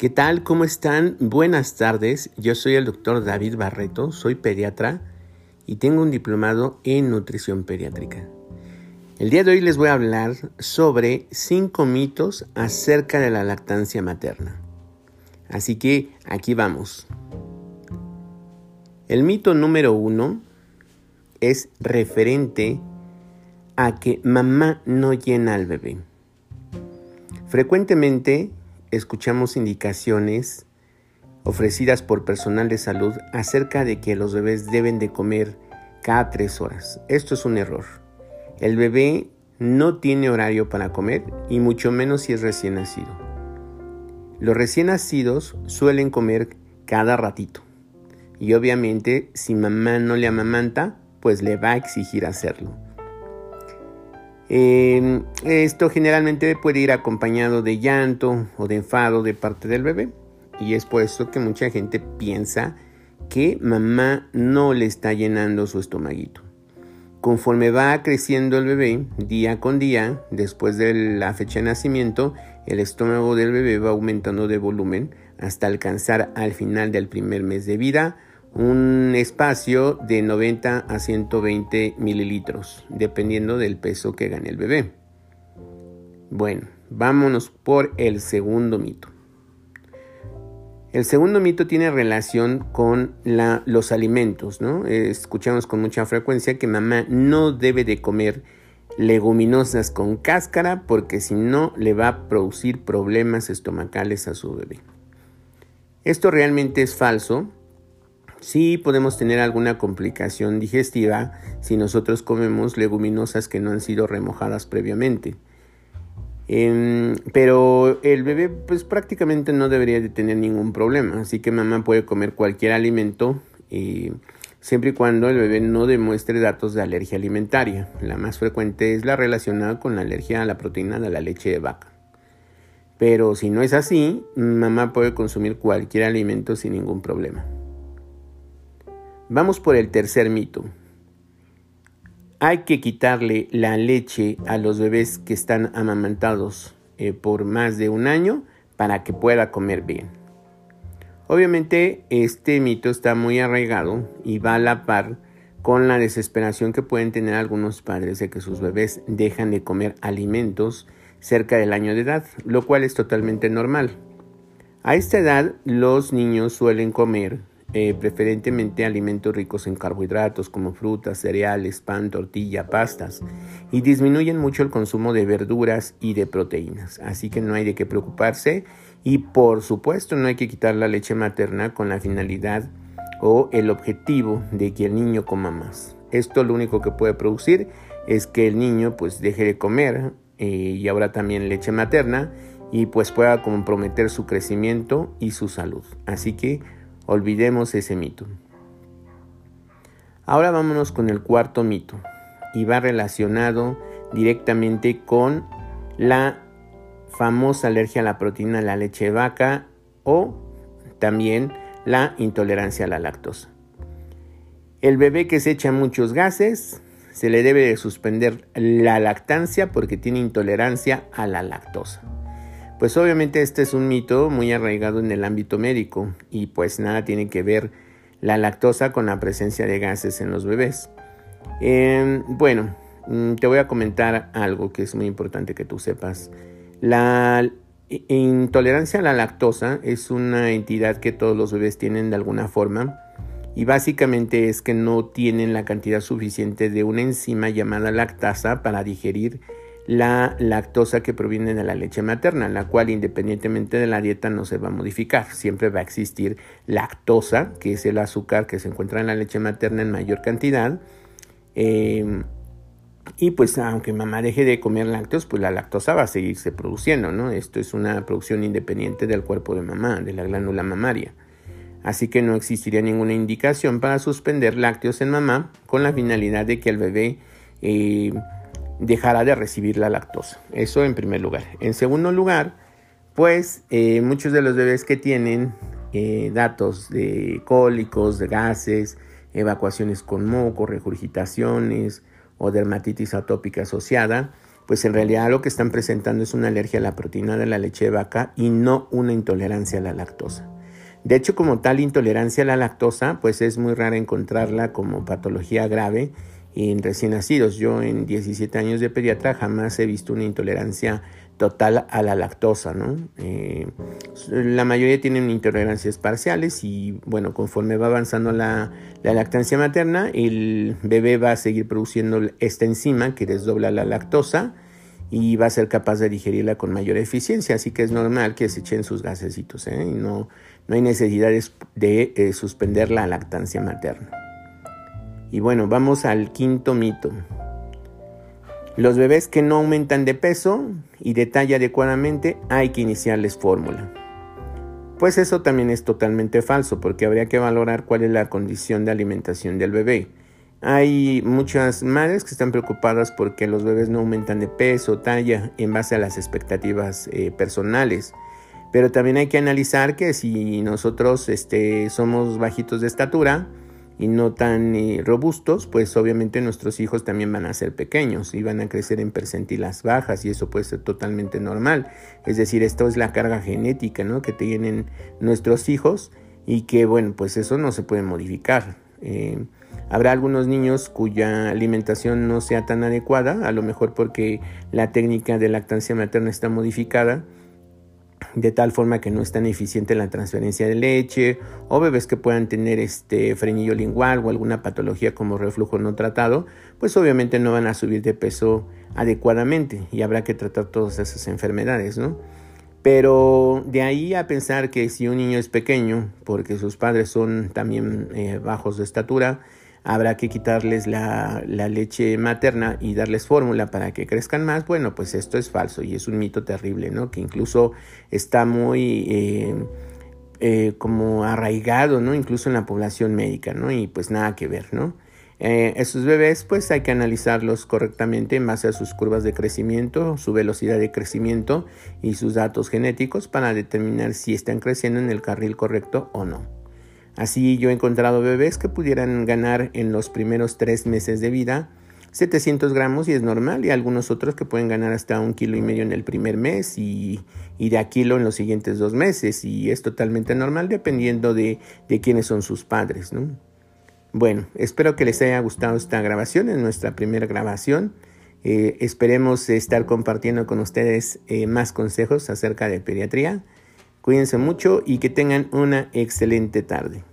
¿Qué tal? ¿Cómo están? Buenas tardes. Yo soy el doctor David Barreto, soy pediatra y tengo un diplomado en nutrición pediátrica. El día de hoy les voy a hablar sobre 5 mitos acerca de la lactancia materna. Así que aquí vamos. El mito número uno es referente a que mamá no llena al bebé. Frecuentemente escuchamos indicaciones ofrecidas por personal de salud acerca de que los bebés deben de comer cada tres horas. Esto es un error. El bebé no tiene horario para comer y mucho menos si es recién nacido. Los recién nacidos suelen comer cada ratito y obviamente si mamá no le amamanta, pues le va a exigir hacerlo. Em, esto generalmente puede ir acompañado de llanto o de enfado de parte del bebé. Y es por eso que mucha gente piensa que mamá no le está llenando su estomaguito. Conforme va creciendo el bebé, día con día, después de la fecha de nacimiento, el estómago del bebé va aumentando de volumen hasta alcanzar al final del primer mes de vida un espacio de 90 a 120 mililitros, dependiendo del peso que gane el bebé. Bueno, vámonos por el segundo mito. El segundo mito tiene relación con los alimentos, ¿no? Escuchamos con mucha frecuencia que mamá no debe de comer leguminosas con cáscara porque si no le va a producir problemas estomacales a su bebé. Esto realmente es falso Sí podemos tener alguna complicación digestiva si nosotros comemos leguminosas que no han sido remojadas previamente. Em, pero el bebé pues prácticamente no debería de tener ningún problema, así que mamá puede comer cualquier alimento eh, siempre y cuando el bebé no demuestre datos de alergia alimentaria. La más frecuente es la relacionada con la alergia a la proteína de la leche de vaca. Pero si no es así, mamá puede consumir cualquier alimento sin ningún problema. Vamos por el tercer mito. Hay que quitarle la leche a los bebés que están amamantados eh, por más de un año para que pueda comer bien. Obviamente este mito está muy arraigado y va a la par con la desesperación que pueden tener algunos padres de que sus bebés dejan de comer alimentos cerca del año de edad, lo cual es totalmente normal. A esta edad los niños suelen comer eh, preferentemente alimentos ricos en carbohidratos como frutas, cereales, pan, tortilla, pastas, y disminuyen mucho el consumo de verduras y de proteínas. Así que no hay de qué preocuparse y por supuesto no hay que quitar la leche materna con la finalidad o el objetivo de que el niño coma más. Esto lo único que puede producir es que el niño pues deje de comer eh, y ahora también leche materna y pues pueda comprometer su crecimiento y su salud. Así que Olvidemos ese mito. Ahora vámonos con el cuarto mito y va relacionado directamente con la famosa alergia a la proteína de la leche vaca o también la intolerancia a la lactosa. El bebé que se echa muchos gases se le debe de suspender la lactancia porque tiene intolerancia a la lactosa. Pues obviamente este es un mito muy arraigado en el ámbito médico y pues nada tiene que ver la lactosa con la presencia de gases en los bebés. Em, bueno, mm, te voy a comentar algo que es muy importante que tú sepas. La intolerancia a la lactosa es una entidad que todos los bebés tienen de alguna forma y básicamente es que no tienen la cantidad suficiente de una enzima llamada lactasa para digerir la lactosa que proviene de la leche materna, la cual independientemente de la dieta no se va a modificar. Siempre va a existir lactosa, que es el azúcar que se encuentra en la leche materna en mayor cantidad. Em, y pues aunque mamá deje de comer lácteos, pues la lactosa va a seguirse produciendo, ¿no? Esto es una producción independiente del cuerpo de mamá, de la glándula mamaria. Así que no existiría ninguna indicación para suspender lácteos en mamá con la finalidad de que el bebé eh, dejará de recibir la lactosa. Eso en primer lugar. En segundo lugar, pues eh, muchos de los bebés que tienen eh, datos de cólicos, de gases, evacuaciones con moco, regurgitaciones o dermatitis atópica asociada, pues en realidad lo que están presentando es una alergia a la proteína de la leche de vaca y no una intolerancia a la lactosa. De hecho, como tal intolerancia a la lactosa, pues es muy rara encontrarla como patología grave en recién nacidos. Yo en 17 años de pediatra jamás he visto una intolerancia total a la lactosa, ¿no? Eh, la mayoría tienen intolerancias parciales y bueno, conforme va avanzando la, la, lactancia materna, el bebé va a seguir produciendo esta enzima que desdobla la lactosa y va a ser capaz de digerirla con mayor eficiencia, así que es normal que se echen sus gasecitos, ¿eh? no, no hay necesidad de eh, suspender la lactancia materna. Y bueno, vamos al quinto mito. Los bebés que no aumentan de peso y de talla adecuadamente hay que iniciarles fórmula. Pues eso también es totalmente falso porque habría que valorar cuál es la condición de alimentación del bebé. Hay muchas madres que están preocupadas porque los bebés no aumentan de peso, talla en base a las expectativas eh, personales. Pero también hay que analizar que si nosotros este, somos bajitos de estatura, y no tan eh, robustos, pues obviamente nuestros hijos también van a ser pequeños y van a crecer en percentilas bajas y eso puede ser totalmente normal. Es decir, esto es la carga genética ¿no? que tienen nuestros hijos y que bueno, pues eso no se puede modificar. Eh, habrá algunos niños cuya alimentación no sea tan adecuada, a lo mejor porque la técnica de lactancia materna está modificada de tal forma que no es tan eficiente la transferencia de leche o bebés que puedan tener este frenillo lingual o alguna patología como reflujo no tratado, pues obviamente no van a subir de peso adecuadamente y habrá que tratar todas esas enfermedades, ¿no? Pero de ahí a pensar que si un niño es pequeño, porque sus padres son también eh, bajos de estatura, habrá que quitarles la, leche materna y darles fórmula para que crezcan más, bueno, pues esto es falso y es un mito terrible, ¿no? Que incluso está muy eh, eh, como arraigado, ¿no? Incluso en la población médica, ¿no? Y pues nada que ver, ¿no? Eh, esos bebés pues hay que analizarlos correctamente en base a sus curvas de crecimiento, su velocidad de crecimiento y sus datos genéticos para determinar si están creciendo en el carril correcto o no. Así yo he encontrado bebés que pudieran ganar en los primeros tres meses de vida 700 gramos y es normal y algunos otros que pueden ganar hasta un kilo y medio en el primer mes y, de a kilo en los siguientes dos meses y es totalmente normal dependiendo de, quiénes son sus padres. Bueno, espero que les haya gustado esta grabación, es nuestra primera grabación. Eh, esperemos estar compartiendo con ustedes eh, más consejos acerca de pediatría. Cuídense mucho y que tengan una excelente tarde.